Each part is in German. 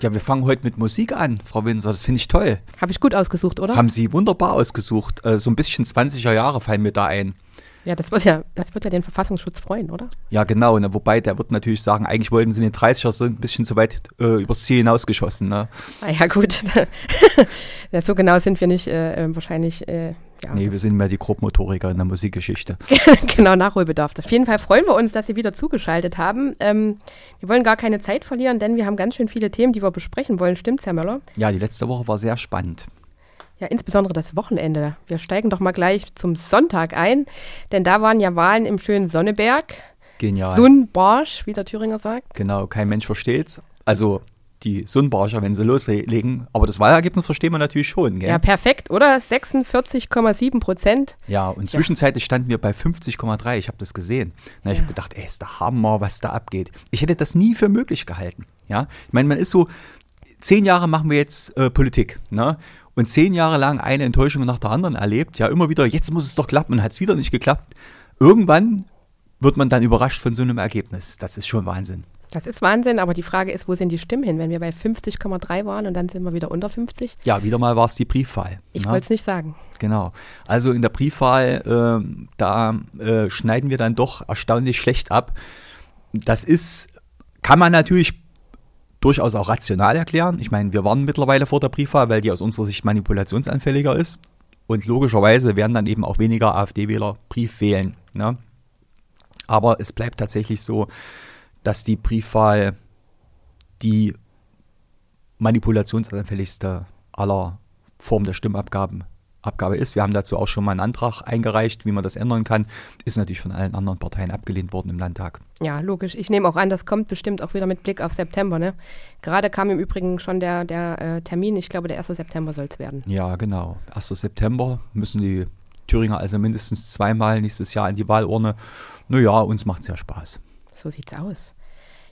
Ja, wir fangen heute mit Musik an, Frau Winser. Das finde ich toll. Habe ich gut ausgesucht, oder? Haben Sie wunderbar ausgesucht. Äh, so ein bisschen 20er Jahre fallen mir da ein. Ja, das wird ja, das wird ja den Verfassungsschutz freuen, oder? Ja, genau. Ne? Wobei, der wird natürlich sagen, eigentlich wollten sie in den 30er sind ein bisschen zu weit äh, übers Ziel hinausgeschossen. Ne? Ah ja, gut. ja, so genau sind wir nicht äh, äh wahrscheinlich. Äh, ja, nee, wir sind mehr die Grobmotoriker in der Musikgeschichte. genau, Nachholbedarf. Auf jeden Fall freuen wir uns, dass Sie wieder zugeschaltet haben. Ähm, wir wollen gar keine Zeit verlieren, denn wir haben ganz schön viele Themen, die wir besprechen wollen. Stimmt's, Herr Möller? Ja, die letzte Woche war sehr spannend. Ja, insbesondere das Wochenende. Wir steigen doch mal gleich zum Sonntag ein, denn da waren ja Wahlen im schönen Sonneberg. Genial. Sundbarsch, wie der Thüringer sagt. Genau, kein Mensch versteht's. Also die Sundbarscher, wenn sie loslegen. Aber das Wahlergebnis verstehen wir natürlich schon. Gell? Ja, perfekt, oder? 46,7 Prozent. Ja, und zwischenzeitlich ja. standen wir bei 50,3. Ich habe das gesehen. Na, ich ja. habe gedacht, ey, ist der Hammer, was da abgeht. Ich hätte das nie für möglich gehalten. Ja, ich meine, man ist so, zehn Jahre machen wir jetzt äh, Politik. Ne? Und zehn Jahre lang eine Enttäuschung nach der anderen erlebt. Ja, immer wieder, jetzt muss es doch klappen und hat es wieder nicht geklappt. Irgendwann wird man dann überrascht von so einem Ergebnis. Das ist schon Wahnsinn. Das ist Wahnsinn, aber die Frage ist, wo sind die Stimmen hin? Wenn wir bei 50,3 waren und dann sind wir wieder unter 50? Ja, wieder mal war es die Briefwahl. Ich ne? wollte es nicht sagen. Genau. Also in der Briefwahl, äh, da äh, schneiden wir dann doch erstaunlich schlecht ab. Das ist, kann man natürlich durchaus auch rational erklären. Ich meine, wir waren mittlerweile vor der Briefwahl, weil die aus unserer Sicht manipulationsanfälliger ist. Und logischerweise werden dann eben auch weniger AfD-Wähler Brief wählen. Ne? Aber es bleibt tatsächlich so, dass die Briefwahl die manipulationsanfälligste aller Formen der Stimmabgaben Abgabe ist. Wir haben dazu auch schon mal einen Antrag eingereicht, wie man das ändern kann. Ist natürlich von allen anderen Parteien abgelehnt worden im Landtag. Ja, logisch. Ich nehme auch an, das kommt bestimmt auch wieder mit Blick auf September. Ne? Gerade kam im Übrigen schon der, der äh, Termin. Ich glaube, der 1. September soll es werden. Ja, genau. 1. September müssen die Thüringer also mindestens zweimal nächstes Jahr in die Wahlurne. Naja, uns macht es ja Spaß. So sieht's aus.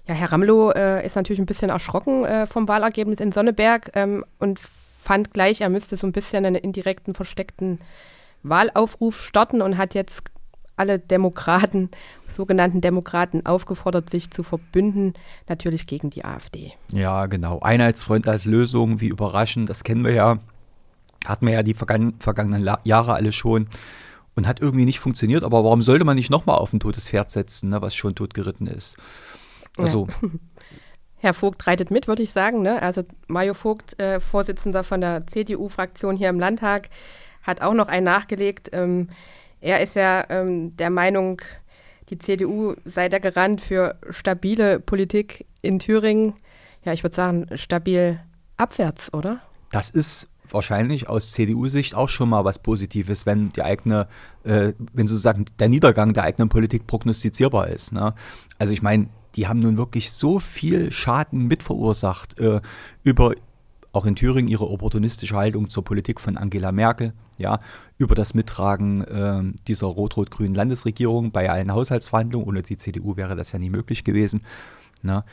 Ja, Herr Ramlow äh, ist natürlich ein bisschen erschrocken äh, vom Wahlergebnis in Sonneberg ähm, und fand gleich, er müsste so ein bisschen einen indirekten, versteckten Wahlaufruf starten und hat jetzt alle Demokraten, sogenannten Demokraten, aufgefordert, sich zu verbünden, natürlich gegen die AfD. Ja, genau. Einheitsfront als Lösung, wie überraschend, das kennen wir ja. Hatten wir ja die vergangen, vergangenen Jahre alle schon und hat irgendwie nicht funktioniert. Aber warum sollte man nicht nochmal auf ein totes Pferd setzen, ne, was schon totgeritten ist? Also. Ja. Herr Vogt reitet mit, würde ich sagen. Ne? Also Mario Vogt, äh, Vorsitzender von der CDU-Fraktion hier im Landtag, hat auch noch einen nachgelegt. Ähm, er ist ja ähm, der Meinung, die CDU sei der Garant für stabile Politik in Thüringen. Ja, ich würde sagen, stabil abwärts, oder? Das ist wahrscheinlich aus CDU-Sicht auch schon mal was Positives, wenn die eigene, äh, wenn sozusagen der Niedergang der eigenen Politik prognostizierbar ist. Ne? Also ich meine, die haben nun wirklich so viel Schaden mitverursacht äh, über auch in Thüringen ihre opportunistische Haltung zur Politik von Angela Merkel, ja, über das Mittragen äh, dieser rot-rot-grünen Landesregierung bei allen Haushaltsverhandlungen. Ohne die CDU wäre das ja nie möglich gewesen. Ne?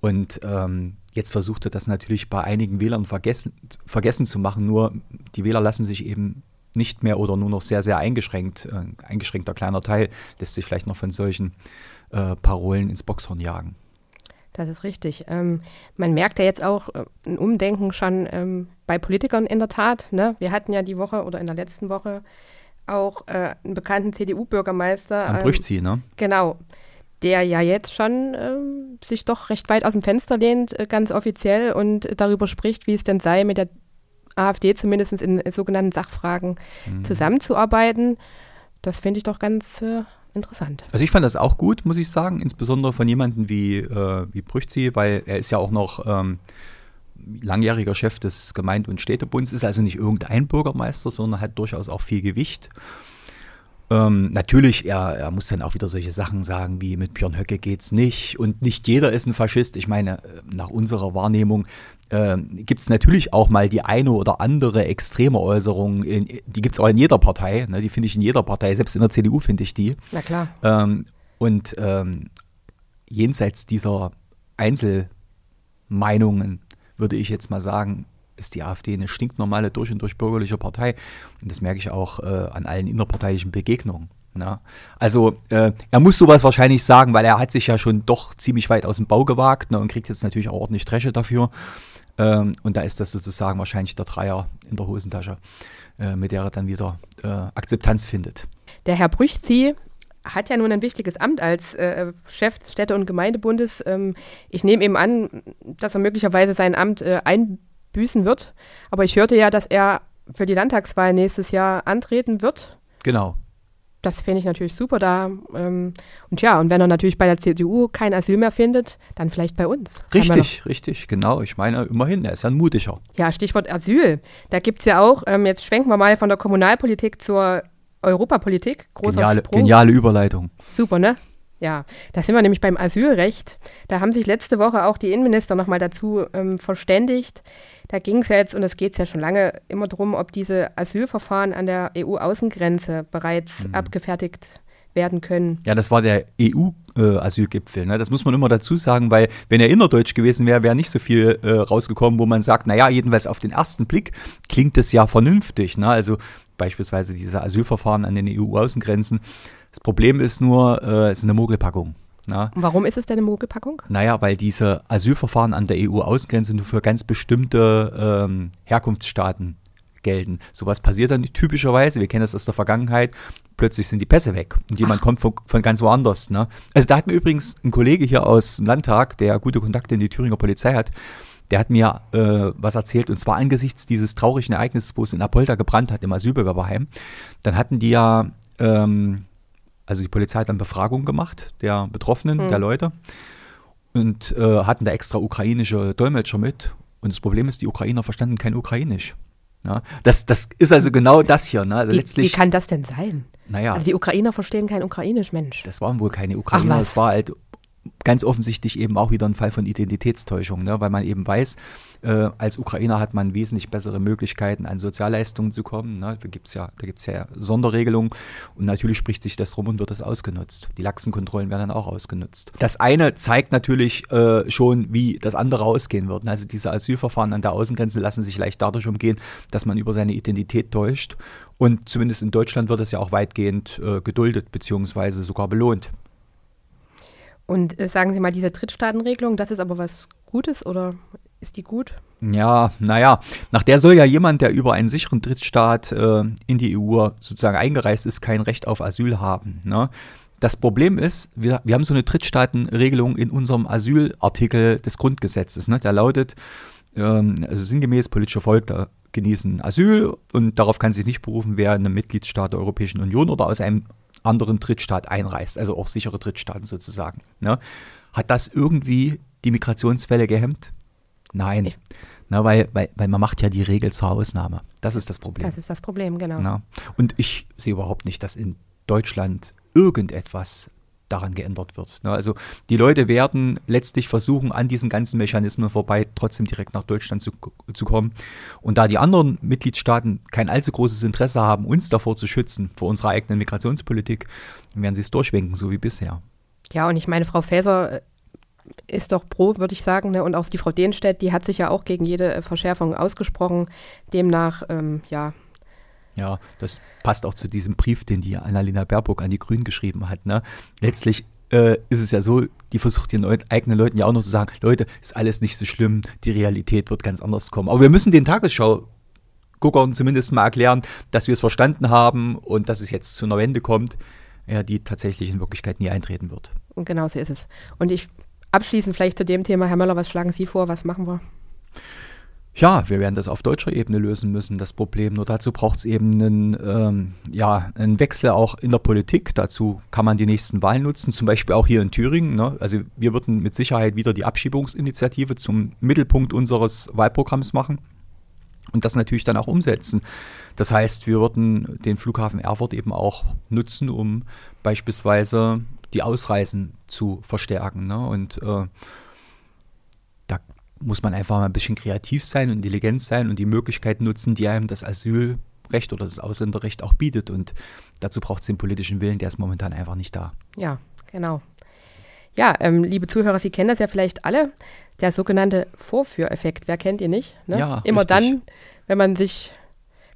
Und ähm, jetzt versuchte das natürlich bei einigen Wählern vergessen, vergessen zu machen. Nur die Wähler lassen sich eben nicht mehr oder nur noch sehr, sehr eingeschränkt, äh, eingeschränkter kleiner Teil lässt sich vielleicht noch von solchen äh, Parolen ins Boxhorn jagen. Das ist richtig. Ähm, man merkt ja jetzt auch äh, ein Umdenken schon ähm, bei Politikern in der Tat. Ne? Wir hatten ja die Woche oder in der letzten Woche auch äh, einen bekannten CDU-Bürgermeister. Am ähm, Brüchzi, ne? Genau. Der ja jetzt schon ähm, sich doch recht weit aus dem Fenster lehnt, äh, ganz offiziell, und darüber spricht, wie es denn sei, mit der AfD zumindest in, in sogenannten Sachfragen mhm. zusammenzuarbeiten. Das finde ich doch ganz äh, interessant. Also ich fand das auch gut, muss ich sagen, insbesondere von jemandem wie, äh, wie Brüchzi, weil er ist ja auch noch ähm, langjähriger Chef des Gemeinde- und Städtebunds, ist also nicht irgendein Bürgermeister, sondern hat durchaus auch viel Gewicht. Ähm, natürlich, er, er muss dann auch wieder solche Sachen sagen wie mit Björn Höcke geht's nicht und nicht jeder ist ein Faschist. Ich meine, nach unserer Wahrnehmung äh, gibt es natürlich auch mal die eine oder andere extreme Äußerung, in, die gibt es auch in jeder Partei, ne? die finde ich in jeder Partei, selbst in der CDU finde ich die. Na klar. Ähm, und ähm, jenseits dieser Einzelmeinungen würde ich jetzt mal sagen, ist die AfD eine stinknormale durch und durch bürgerliche Partei. Und das merke ich auch äh, an allen innerparteilichen Begegnungen. Na? Also äh, er muss sowas wahrscheinlich sagen, weil er hat sich ja schon doch ziemlich weit aus dem Bau gewagt ne, und kriegt jetzt natürlich auch ordentlich Dresche dafür. Ähm, und da ist das sozusagen wahrscheinlich der Dreier in der Hosentasche, äh, mit der er dann wieder äh, Akzeptanz findet. Der Herr Brüchzi hat ja nun ein wichtiges Amt als äh, Chef des Städte- und Gemeindebundes. Ähm, ich nehme eben an, dass er möglicherweise sein Amt äh, einbüßen wird. Aber ich hörte ja, dass er für die Landtagswahl nächstes Jahr antreten wird. Genau. Das fände ich natürlich super da. Ähm, und ja, und wenn er natürlich bei der CDU kein Asyl mehr findet, dann vielleicht bei uns. Richtig, richtig, genau. Ich meine, immerhin, er ist ja ein mutiger. Ja, Stichwort Asyl. Da gibt es ja auch, ähm, jetzt schwenken wir mal von der Kommunalpolitik zur Europapolitik. Großer geniale, Sprung. geniale Überleitung. Super, ne? Ja, da sind wir nämlich beim Asylrecht. Da haben sich letzte Woche auch die Innenminister nochmal dazu ähm, verständigt. Da ging es ja jetzt, und es geht ja schon lange immer darum, ob diese Asylverfahren an der EU-Außengrenze bereits mhm. abgefertigt werden können. Ja, das war der EU-Asylgipfel. Äh, ne? Das muss man immer dazu sagen, weil wenn er innerdeutsch gewesen wäre, wäre nicht so viel äh, rausgekommen, wo man sagt, naja, jedenfalls auf den ersten Blick klingt das ja vernünftig. Ne? Also beispielsweise diese Asylverfahren an den EU-Außengrenzen. Das Problem ist nur, äh, es ist eine Mogelpackung. Na? Warum ist es denn eine Mogelpackung? Naja, weil diese Asylverfahren an der EU-Außengrenze nur für ganz bestimmte ähm, Herkunftsstaaten gelten. Sowas passiert dann typischerweise, wir kennen das aus der Vergangenheit, plötzlich sind die Pässe weg und jemand Ach. kommt von, von, ganz woanders. Ne? Also da hat mir übrigens ein Kollege hier aus dem Landtag, der gute Kontakte in die Thüringer Polizei hat, der hat mir äh, was erzählt und zwar angesichts dieses traurigen Ereignisses, wo es in Apolda gebrannt hat im Asylbewerberheim. Dann hatten die ja, ähm, also die Polizei hat dann Befragungen gemacht der Betroffenen, mhm. der Leute und äh, hatten da extra ukrainische Dolmetscher mit. Und das Problem ist, die Ukrainer verstanden kein Ukrainisch. Ja, das, das ist also genau das hier. Ne? Also wie, letztlich, wie kann das denn sein? Naja. Also die Ukrainer verstehen kein Ukrainisch, Mensch. Das waren wohl keine Ukrainer, es war halt ganz offensichtlich eben auch wieder ein Fall von Identitätstäuschung, ne? weil man eben weiß, äh, als Ukrainer hat man wesentlich bessere Möglichkeiten, an Sozialleistungen zu kommen. Ne? Da gibt es ja, ja Sonderregelungen und natürlich spricht sich das rum und wird das ausgenutzt. Die Lachsenkontrollen werden dann auch ausgenutzt. Das eine zeigt natürlich äh, schon, wie das andere ausgehen wird. Also diese Asylverfahren an der Außengrenze lassen sich leicht dadurch umgehen, dass man über seine Identität täuscht. Und zumindest in Deutschland wird das ja auch weitgehend äh, geduldet bzw. sogar belohnt. Und äh, sagen Sie mal, diese Drittstaatenregelung, das ist aber was Gutes oder ist die gut? Ja, naja, nach der soll ja jemand, der über einen sicheren Drittstaat äh, in die EU sozusagen eingereist ist, kein Recht auf Asyl haben. Ne? Das Problem ist, wir, wir haben so eine Drittstaatenregelung in unserem Asylartikel des Grundgesetzes. Ne? Der lautet, ähm, also sinngemäß politische Folge genießen Asyl und darauf kann sich nicht berufen, wer in einem Mitgliedsstaat der Europäischen Union oder aus einem anderen Drittstaat einreist, also auch sichere Drittstaaten sozusagen. Ne? Hat das irgendwie die Migrationswelle gehemmt? Nein. Na, weil, weil, weil man macht ja die Regel zur Ausnahme. Das ist das Problem. Das ist das Problem, genau. Na? Und ich sehe überhaupt nicht, dass in Deutschland irgendetwas daran geändert wird. Ne? Also die Leute werden letztlich versuchen, an diesen ganzen Mechanismen vorbei trotzdem direkt nach Deutschland zu, zu kommen. Und da die anderen Mitgliedstaaten kein allzu großes Interesse haben, uns davor zu schützen, vor unserer eigenen Migrationspolitik, werden sie es durchwinken, so wie bisher. Ja, und ich meine, Frau Faeser äh, ist doch pro, würde ich sagen. Ne? Und auch die Frau Dehnstedt, die hat sich ja auch gegen jede äh, Verschärfung ausgesprochen. Demnach, ähm, ja, ja, das passt auch zu diesem Brief, den die Annalena Baerbock an die Grünen geschrieben hat. Ne? Letztlich äh, ist es ja so, die versucht ihren eigenen Leuten ja auch noch zu sagen, Leute, ist alles nicht so schlimm, die Realität wird ganz anders kommen. Aber wir müssen den Tagesschau-Guckern zumindest mal erklären, dass wir es verstanden haben und dass es jetzt zu einer Wende kommt, ja, die tatsächlich in Wirklichkeit nie eintreten wird. Und genau so ist es. Und ich abschließend vielleicht zu dem Thema, Herr Möller, was schlagen Sie vor, was machen wir? Ja, wir werden das auf deutscher Ebene lösen müssen, das Problem. Nur dazu braucht es eben einen, ähm, ja, einen Wechsel auch in der Politik. Dazu kann man die nächsten Wahlen nutzen, zum Beispiel auch hier in Thüringen. Ne? Also wir würden mit Sicherheit wieder die Abschiebungsinitiative zum Mittelpunkt unseres Wahlprogramms machen und das natürlich dann auch umsetzen. Das heißt, wir würden den Flughafen Erfurt eben auch nutzen, um beispielsweise die Ausreisen zu verstärken. Ne? Und äh, muss man einfach mal ein bisschen kreativ sein und intelligent sein und die Möglichkeiten nutzen, die einem das Asylrecht oder das Ausländerrecht auch bietet. Und dazu braucht es den politischen Willen, der ist momentan einfach nicht da. Ja, genau. Ja, ähm, liebe Zuhörer, Sie kennen das ja vielleicht alle, der sogenannte Vorführeffekt. Wer kennt ihn nicht? Ne? Ja, Immer richtig. dann, wenn man sich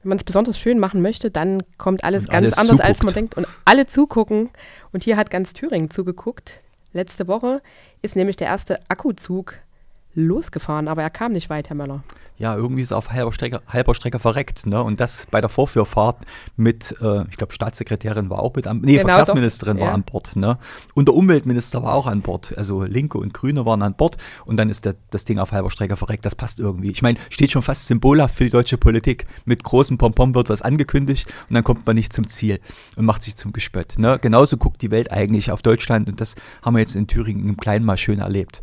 wenn man es besonders schön machen möchte, dann kommt alles und ganz alles anders, zuguckt. als man denkt. Und alle zugucken. Und hier hat ganz Thüringen zugeguckt. Letzte Woche ist nämlich der erste Akkuzug losgefahren, aber er kam nicht weit, Herr Möller ja, irgendwie ist er auf halber Strecke, halber Strecke verreckt. Ne? Und das bei der Vorführfahrt mit, äh, ich glaube, Staatssekretärin war auch mit an Nee, genau, Verkehrsministerin doch. war ja. an Bord. Ne? Und der Umweltminister war auch an Bord. Also Linke und Grüne waren an Bord. Und dann ist der, das Ding auf halber Strecke verreckt. Das passt irgendwie. Ich meine, steht schon fast symbolhaft für die deutsche Politik. Mit großem Pompom wird was angekündigt und dann kommt man nicht zum Ziel und macht sich zum Gespött. Ne? Genauso guckt die Welt eigentlich auf Deutschland. Und das haben wir jetzt in Thüringen im Kleinen mal schön erlebt.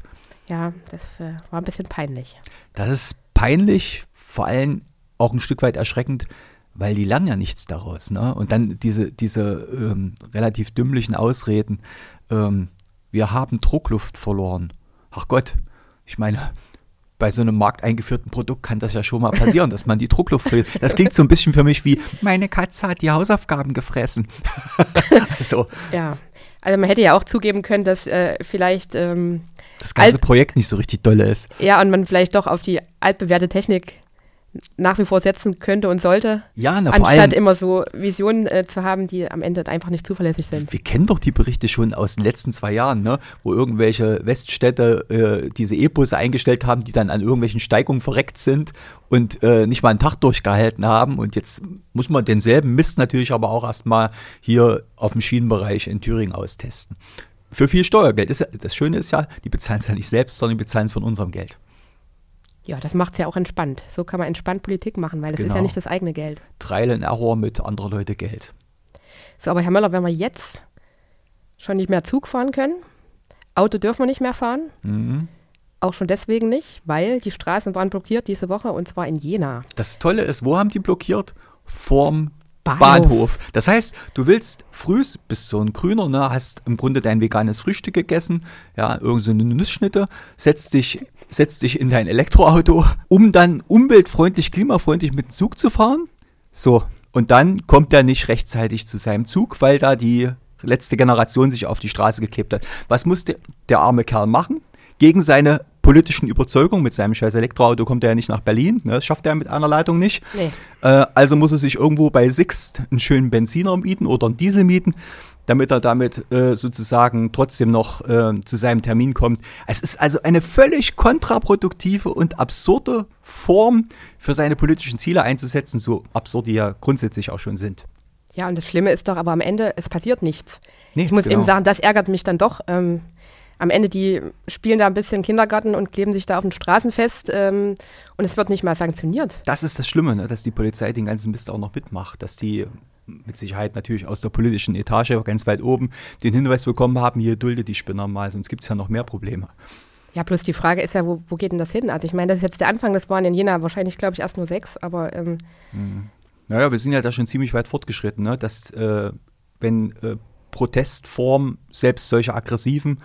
Ja, das äh, war ein bisschen peinlich. Das ist peinlich, vor allem auch ein Stück weit erschreckend, weil die lernen ja nichts daraus. Ne? Und dann diese, diese ähm, relativ dümmlichen Ausreden, ähm, wir haben Druckluft verloren. Ach Gott, ich meine, bei so einem markteingeführten Produkt kann das ja schon mal passieren, dass man die Druckluft verliert. Das klingt so ein bisschen für mich wie, meine Katze hat die Hausaufgaben gefressen. so. Ja, also man hätte ja auch zugeben können, dass äh, vielleicht ähm, das ganze alt, Projekt nicht so richtig dolle ist. Ja, und man vielleicht doch auf die altbewährte Technik nach wie vor setzen könnte und sollte. Ja, na, anstatt immer so Visionen äh, zu haben, die am Ende einfach nicht zuverlässig sind. Wir kennen doch die Berichte schon aus den letzten zwei Jahren, ne? wo irgendwelche Weststädte äh, diese E-Busse eingestellt haben, die dann an irgendwelchen Steigungen verreckt sind und äh, nicht mal einen Tag durchgehalten haben. Und jetzt muss man denselben Mist natürlich aber auch erstmal hier auf dem Schienenbereich in Thüringen austesten für viel Steuergeld. Das, Schöne ist ja, die bezahlen es ja nicht selbst, sondern die bezahlen es von unserem Geld. Ja, das macht es ja auch entspannt. So kann man entspannt Politik machen, weil das genau. ist ja genau. nicht das eigene Geld. Trial and Error mit anderer Leute Geld. So, aber Herr Möller, wenn wir jetzt schon nicht mehr Zug fahren können, Auto dürfen wir nicht mehr fahren, mhm. auch schon deswegen nicht, weil die Straßen waren blockiert diese Woche und zwar in Jena. Das Tolle ist, wo haben die blockiert? Vorm Bahnhof. Bahnhof. Das heißt, du willst früh, bist so ein Grüner, ne, hast im Grunde dein veganes Frühstück gegessen, ja, irgend so Nussschnitte, setzt dich, setzt dich in dein Elektroauto, um dann umweltfreundlich, klimafreundlich mit dem Zug zu fahren. So. Und dann kommt er nicht rechtzeitig zu seinem Zug, weil da die letzte Generation sich auf die Straße geklebt hat. Was muss der arme Kerl machen? Gegen seine politischen Überzeugung. Mit seinem scheiß Elektroauto kommt er ja nicht nach Berlin. Ne? Das schafft er mit einer Leitung nicht. Nee. Äh, also muss er sich irgendwo bei Sixt einen schönen Benziner mieten oder einen Diesel mieten, damit er damit äh, sozusagen trotzdem noch äh, zu seinem Termin kommt. Es ist also eine völlig kontraproduktive und absurde Form für seine politischen Ziele einzusetzen, so absurd die ja grundsätzlich auch schon sind. Ja, und das Schlimme ist doch aber am Ende, es passiert nichts. Nee, ich muss genau. eben sagen, das ärgert mich dann doch. Ähm, am Ende, die spielen da ein bisschen Kindergarten und kleben sich da auf den Straßen fest ähm, und es wird nicht mal sanktioniert. Das ist das Schlimme, ne? dass die Polizei den ganzen Mist auch noch mitmacht, dass die mit Sicherheit natürlich aus der politischen Etage ganz weit oben den Hinweis bekommen haben, hier dulde die Spinner mal, sonst gibt es ja noch mehr Probleme. Ja, plus die Frage ist ja, wo, wo geht denn das hin? Also ich meine, das ist jetzt der Anfang, das waren in Jena wahrscheinlich, glaube ich, erst nur sechs, aber ähm mhm. Naja, wir sind ja da schon ziemlich weit fortgeschritten, ne? dass äh, wenn äh, Protestformen, selbst solche aggressiven,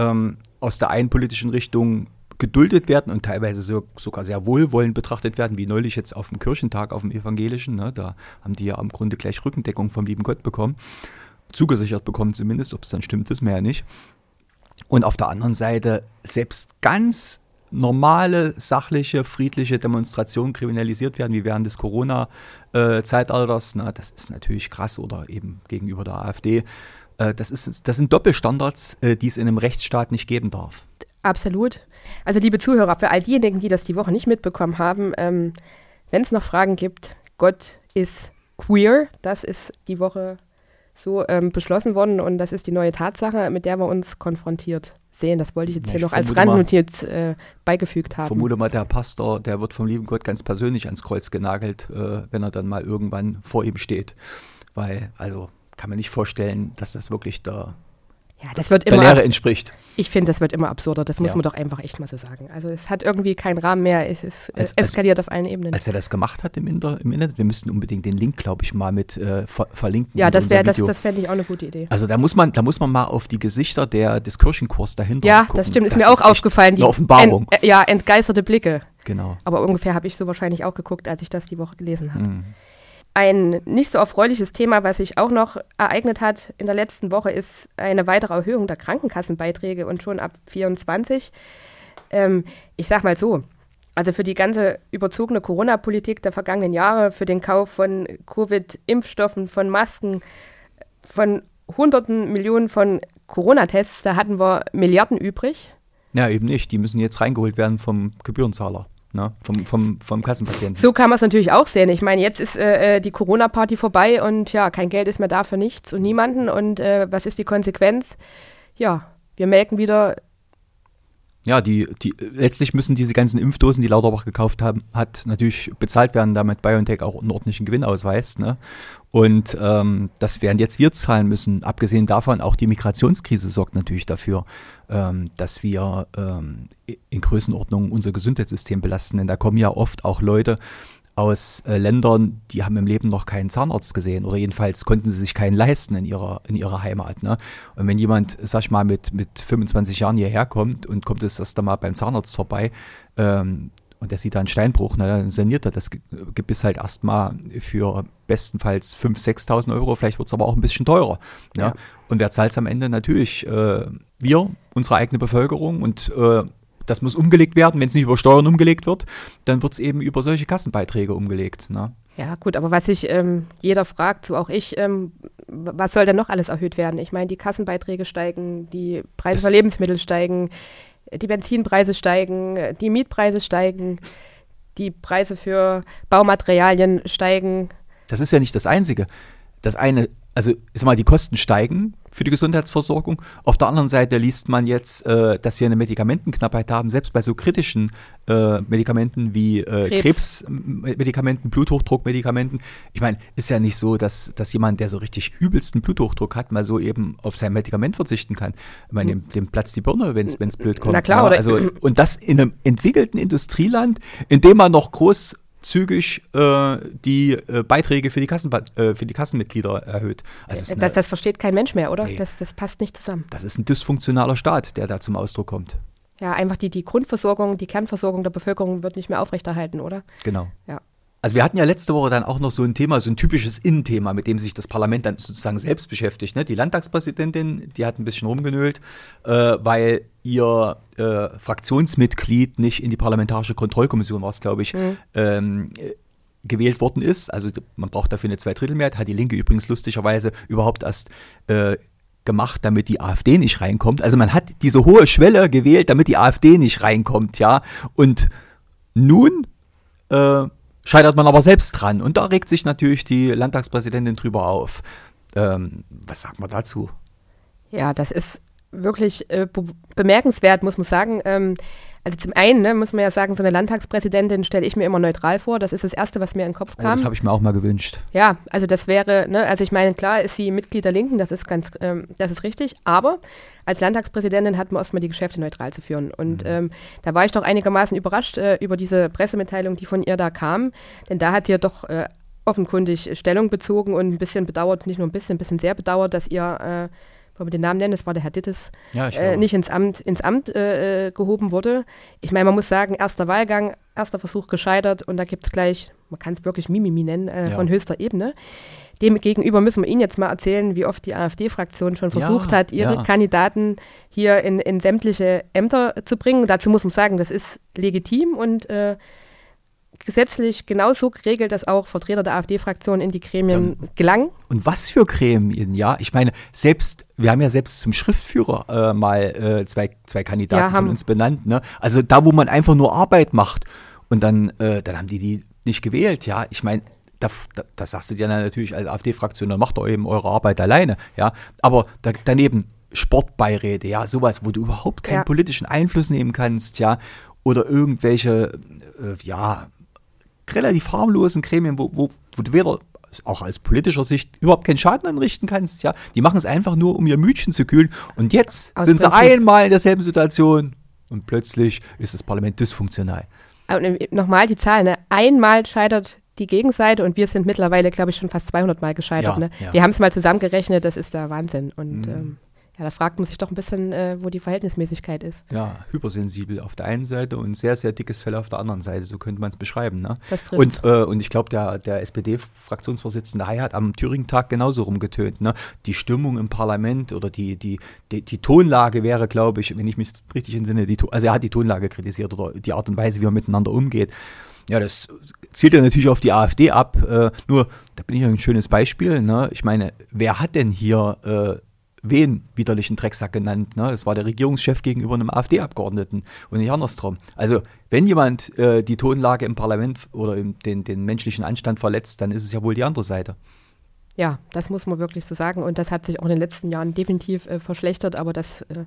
ähm, aus der einen politischen Richtung geduldet werden und teilweise so, sogar sehr wohlwollend betrachtet werden, wie neulich jetzt auf dem Kirchentag, auf dem evangelischen. Ne, da haben die ja im Grunde gleich Rückendeckung vom lieben Gott bekommen. Zugesichert bekommen zumindest, ob es dann stimmt, wissen wir ja nicht. Und auf der anderen Seite selbst ganz normale, sachliche, friedliche Demonstrationen kriminalisiert werden, wie während des Corona-Zeitalters. Äh, das ist natürlich krass oder eben gegenüber der AfD äh, das, ist, das sind Doppelstandards, äh, die es in einem Rechtsstaat nicht geben darf. Absolut. Also liebe Zuhörer, für all diejenigen, die das die Woche nicht mitbekommen haben, ähm, wenn es noch Fragen gibt, Gott ist queer, das ist die Woche so ähm, beschlossen worden und das ist die neue Tatsache, mit der wir uns konfrontiert sehen. Das wollte ich jetzt ja, hier noch als Randnotiz äh, beigefügt haben. Vermute mal, der Pastor, der wird vom lieben Gott ganz persönlich ans Kreuz genagelt, äh, wenn er dann mal irgendwann vor ihm steht. Weil, also kann mir nicht vorstellen, dass das wirklich der, ja, das wird der immer, Lehre entspricht. Ich finde, das wird immer absurder. Das muss ja. man doch einfach echt mal so sagen. Also es hat irgendwie keinen Rahmen mehr. Es, ist, als, eskaliert als, auf allen Ebenen. Als er das gemacht hat im, Inter, im Internet, wir müssten unbedingt den Link, glaube ich, mal mit äh, ver verlinken. Ja, das wäre, das, das fände ich auch eine gute Idee. Also da muss man, da muss man mal auf die Gesichter der, des Kirchenchors dahinter Ja, gucken. das stimmt. Ist das mir auch aufgefallen. Die Offenbarung. Ent, äh, ja, entgeisterte Blicke. Genau. Aber ungefähr habe ich so wahrscheinlich auch geguckt, als ich das die Woche gelesen habe. Mhm. Ein nicht so erfreuliches Thema, was sich auch noch ereignet hat in der letzten Woche, ist eine weitere Erhöhung der Krankenkassenbeiträge und schon ab 24. Ähm, ich sag mal so, Also für die ganze überzogene Corona-Politik der vergangenen Jahre, für den Kauf von Covid-Impfstoffen, von Masken, von hunderten Millionen von Corona-Tests, da hatten wir Milliarden übrig. Ja, eben nicht. Die müssen jetzt reingeholt werden vom Gebührenzahler. Ne? Vom, vom, vom Kassenpatienten. So kann man es natürlich auch sehen. Ich meine, jetzt ist äh, äh, die Corona-Party vorbei und ja, kein Geld ist mehr da für nichts und niemanden. Und äh, was ist die Konsequenz? Ja, wir melken wieder ja, die, die, letztlich müssen diese ganzen Impfdosen, die Lauterbach gekauft haben, hat natürlich bezahlt werden, damit BioNTech auch einen ordentlichen Gewinn ausweist. Ne? Und ähm, das werden jetzt wir zahlen müssen. Abgesehen davon, auch die Migrationskrise sorgt natürlich dafür, ähm, dass wir ähm, in Größenordnung unser Gesundheitssystem belasten. Denn da kommen ja oft auch Leute aus äh, Ländern, die haben im Leben noch keinen Zahnarzt gesehen oder jedenfalls konnten sie sich keinen leisten in ihrer, in ihrer Heimat. Ne? Und wenn jemand, sag ich mal, mit, mit 25 Jahren hierher kommt und kommt es erst einmal beim Zahnarzt vorbei ähm, und der sieht da einen Steinbruch, ne, dann saniert er das Gebiss halt erstmal für bestenfalls 5.000, 6.000 Euro, vielleicht wird es aber auch ein bisschen teurer. Ne? Ja. Und wer zahlt es am Ende? Natürlich äh, wir, unsere eigene Bevölkerung und äh, das muss umgelegt werden. Wenn es nicht über Steuern umgelegt wird, dann wird es eben über solche Kassenbeiträge umgelegt. Ne? Ja, gut, aber was sich ähm, jeder fragt, so auch ich, ähm, was soll denn noch alles erhöht werden? Ich meine, die Kassenbeiträge steigen, die Preise das für Lebensmittel steigen, die Benzinpreise steigen, die Mietpreise steigen, die Preise für Baumaterialien steigen. Das ist ja nicht das Einzige. Das eine, also ich sag mal, die Kosten steigen, für die Gesundheitsversorgung. Auf der anderen Seite liest man jetzt, äh, dass wir eine Medikamentenknappheit haben, selbst bei so kritischen äh, Medikamenten wie äh, Krebs. Krebsmedikamenten, Bluthochdruckmedikamenten. Ich meine, ist ja nicht so, dass, dass jemand, der so richtig übelsten Bluthochdruck hat, mal so eben auf sein Medikament verzichten kann. Ich meine, dem, dem platzt die Birne, wenn es blöd kommt. Na klar, ja, also, und das in einem entwickelten Industrieland, in dem man noch groß zügig äh, die äh, Beiträge für die, Kassen, äh, für die Kassenmitglieder erhöht. Also das, das, versteht kein Mensch mehr, oder? Nee. Das, das passt nicht zusammen. Das ist ein dysfunktionaler Staat, der da zum Ausdruck kommt. Ja, einfach die, die Grundversorgung, die Kernversorgung der Bevölkerung wird nicht mehr aufrechterhalten, oder? Genau. Ja. Also wir hatten ja letzte Woche dann auch noch so ein Thema, so ein typisches Innenthema, mit dem sich das Parlament dann sozusagen selbst beschäftigt. Ne? Die Landtagspräsidentin, die hat ein bisschen rumgenölt, äh, weil ihr äh, Fraktionsmitglied nicht in die Parlamentarische Kontrollkommission war es, glaube ich, mhm. ähm, gewählt worden ist. Also man braucht dafür eine Zweidrittelmehrheit, hat die Linke übrigens lustigerweise überhaupt erst äh, gemacht, damit die AfD nicht reinkommt. Also man hat diese hohe Schwelle gewählt, damit die AfD nicht reinkommt, ja. Und nun äh, scheitert man aber selbst dran. Und da regt sich natürlich die Landtagspräsidentin drüber auf. Ähm, was sagt man dazu? Ja, das ist wirklich äh, be bemerkenswert, muss man sagen. Ähm, also zum einen ne, muss man ja sagen, so eine Landtagspräsidentin stelle ich mir immer neutral vor. Das ist das Erste, was mir in den Kopf kam. Oh, das habe ich mir auch mal gewünscht. Ja, also das wäre, ne, also ich meine, klar ist sie Mitglied der Linken, das ist ganz, ähm, das ist richtig. Aber als Landtagspräsidentin hat man erstmal die Geschäfte neutral zu führen. Und mhm. ähm, da war ich doch einigermaßen überrascht äh, über diese Pressemitteilung, die von ihr da kam. Denn da hat ihr doch äh, offenkundig Stellung bezogen und ein bisschen bedauert, nicht nur ein bisschen, ein bisschen sehr bedauert, dass ihr äh, wollen wir den Namen nennen, das war der Herr Dittes, ja, äh, nicht ins Amt, ins Amt äh, äh, gehoben wurde. Ich meine, man muss sagen, erster Wahlgang, erster Versuch gescheitert und da gibt es gleich, man kann es wirklich Mimimi nennen, äh, ja. von höchster Ebene. Demgegenüber müssen wir Ihnen jetzt mal erzählen, wie oft die AfD-Fraktion schon versucht ja, hat, ihre Kandidaten hier in, in sämtliche Ämter zu bringen. Dazu muss man sagen, das ist legitim und gesetzlich genauso geregelt, dass auch Vertreter der AfD-Fraktion in die Gremien ja, gelangen. Und was für Gremien, ja? Ich meine, selbst, wir haben ja selbst zum Schriftführer äh, mal äh, zwei, zwei Kandidaten ja, von uns benannt, ne? Also da, wo man einfach nur Arbeit macht und dann, äh, dann haben die die nicht gewählt, ja? Ich meine, da, da, da, sagst du dir natürlich als AfD-Fraktion, dann macht ihr eben eure Arbeit alleine, ja? Aber da, daneben Sportbeiräte, ja, sowas, wo du überhaupt keinen ja. politischen Einfluss nehmen kannst, ja, oder irgendwelche, äh, ja, relativ harmlosen Gremien, wo, wo, wo du weder auch aus politischer Sicht überhaupt keinen Schaden anrichten kannst. Ja, die machen es einfach nur, um ihr Mütchen zu kühlen. Und jetzt aus sind Prinzip. sie einmal in derselben Situation und plötzlich ist das Parlament dysfunktional. Nochmal die Zahl, ne? Einmal scheitert die Gegenseite und wir sind mittlerweile, glaube ich, schon fast 200 Mal gescheitert. Ja, ne? ja. Wir haben es mal zusammengerechnet, das ist der Wahnsinn. Und mhm. ähm, Ja, da fragt man sich doch ein bisschen, äh, wo die Verhältnismäßigkeit ist. Ja, hypersensibel auf der einen Seite und sehr, sehr dickes Fell auf der anderen Seite, so könnte man es beschreiben. Ne? Das trifft. Und, äh, und ich glaube, der, der SPD-Fraktionsvorsitzende Hay hat am Thüringen-Tag genauso rumgetönt. Ne? Die Stimmung im Parlament oder die, die, die, die Tonlage wäre, glaube ich, wenn ich mich richtig entsinne, die, also er hat die Tonlage kritisiert oder die Art und Weise, wie er miteinander umgeht. Ja, das zielt ja natürlich auf die AfD ab. Äh, nur, da bin ich ein schönes Beispiel. Ne? Ich meine, wer hat denn hier äh, wen widerlichen Drecksack genannt. Ne? Es war der Regierungschef gegenüber einem AfD-Abgeordneten und nicht andersrum. Also wenn jemand äh, die Tonlage im Parlament oder im, den, den menschlichen Anstand verletzt, dann ist es ja wohl die andere Seite. Ja, das muss man wirklich so sagen. Und das hat sich auch in den letzten Jahren definitiv äh, verschlechtert, aber das äh,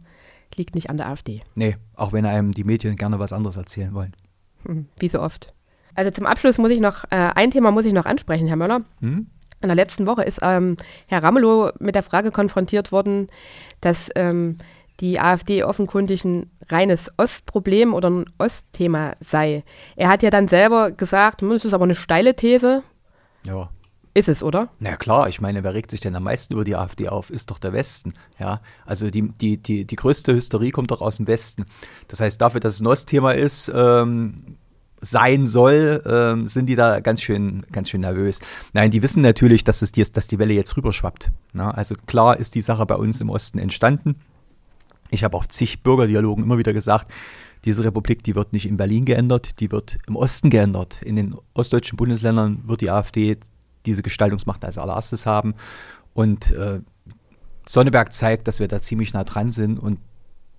liegt nicht an der AfD. Nee, auch wenn einem die Medien gerne was anderes erzählen wollen. Hm, wie so oft. Also zum Abschluss muss ich noch, äh, ein Thema muss ich noch ansprechen, Herr Möller. Hm? In der letzten Woche ist ähm, Herr Ramelow mit der Frage konfrontiert worden, dass ähm, die AfD offenkundig ein reines Ostproblem oder ein Ostthema sei. Er hat ja dann selber gesagt, hm, das ist aber eine steile These. Ja. Ist es, oder? Na klar, ich meine, wer regt sich denn am meisten über die AfD auf? Ist doch der Westen. Ja, also die, die, die, die größte Hysterie kommt doch aus dem Westen. Das heißt, dafür, dass es ein Ostthema ist, ähm, sein soll, ähm, sind die da ganz schön, ganz schön nervös. Nein, die wissen natürlich, dass, es die, dass die Welle jetzt rüberschwappt. Na, also klar ist die Sache bei uns im Osten entstanden. Ich habe auch zig Bürgerdialogen immer wieder gesagt, diese Republik, die wird nicht in Berlin geändert, die wird im Osten geändert. In den ostdeutschen Bundesländern wird die AfD diese Gestaltungsmacht als allererstes haben. Und äh, Sonneberg zeigt, dass wir da ziemlich nah dran sind und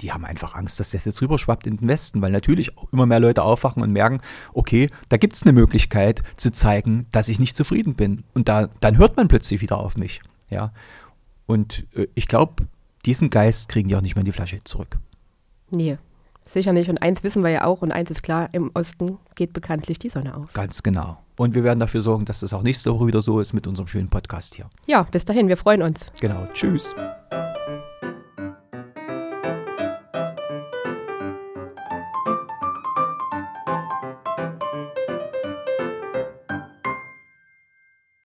die haben einfach Angst, dass das jetzt rüberschwappt in den Westen, weil natürlich auch immer mehr Leute aufwachen und merken, okay, da gibt es eine Möglichkeit zu zeigen, dass ich nicht zufrieden bin. Und da, dann hört man plötzlich wieder auf mich. Ja. Und äh, ich glaube, diesen Geist kriegen die auch nicht mehr in die Flasche zurück. Nee, sicher nicht. Und eins wissen wir ja auch, und eins ist klar, im Osten geht bekanntlich die Sonne auf. Ganz genau. Und wir werden dafür sorgen, dass das auch nächste Woche wieder so ist mit unserem schönen Podcast hier. Ja, bis dahin, wir freuen uns. Genau. Tschüss.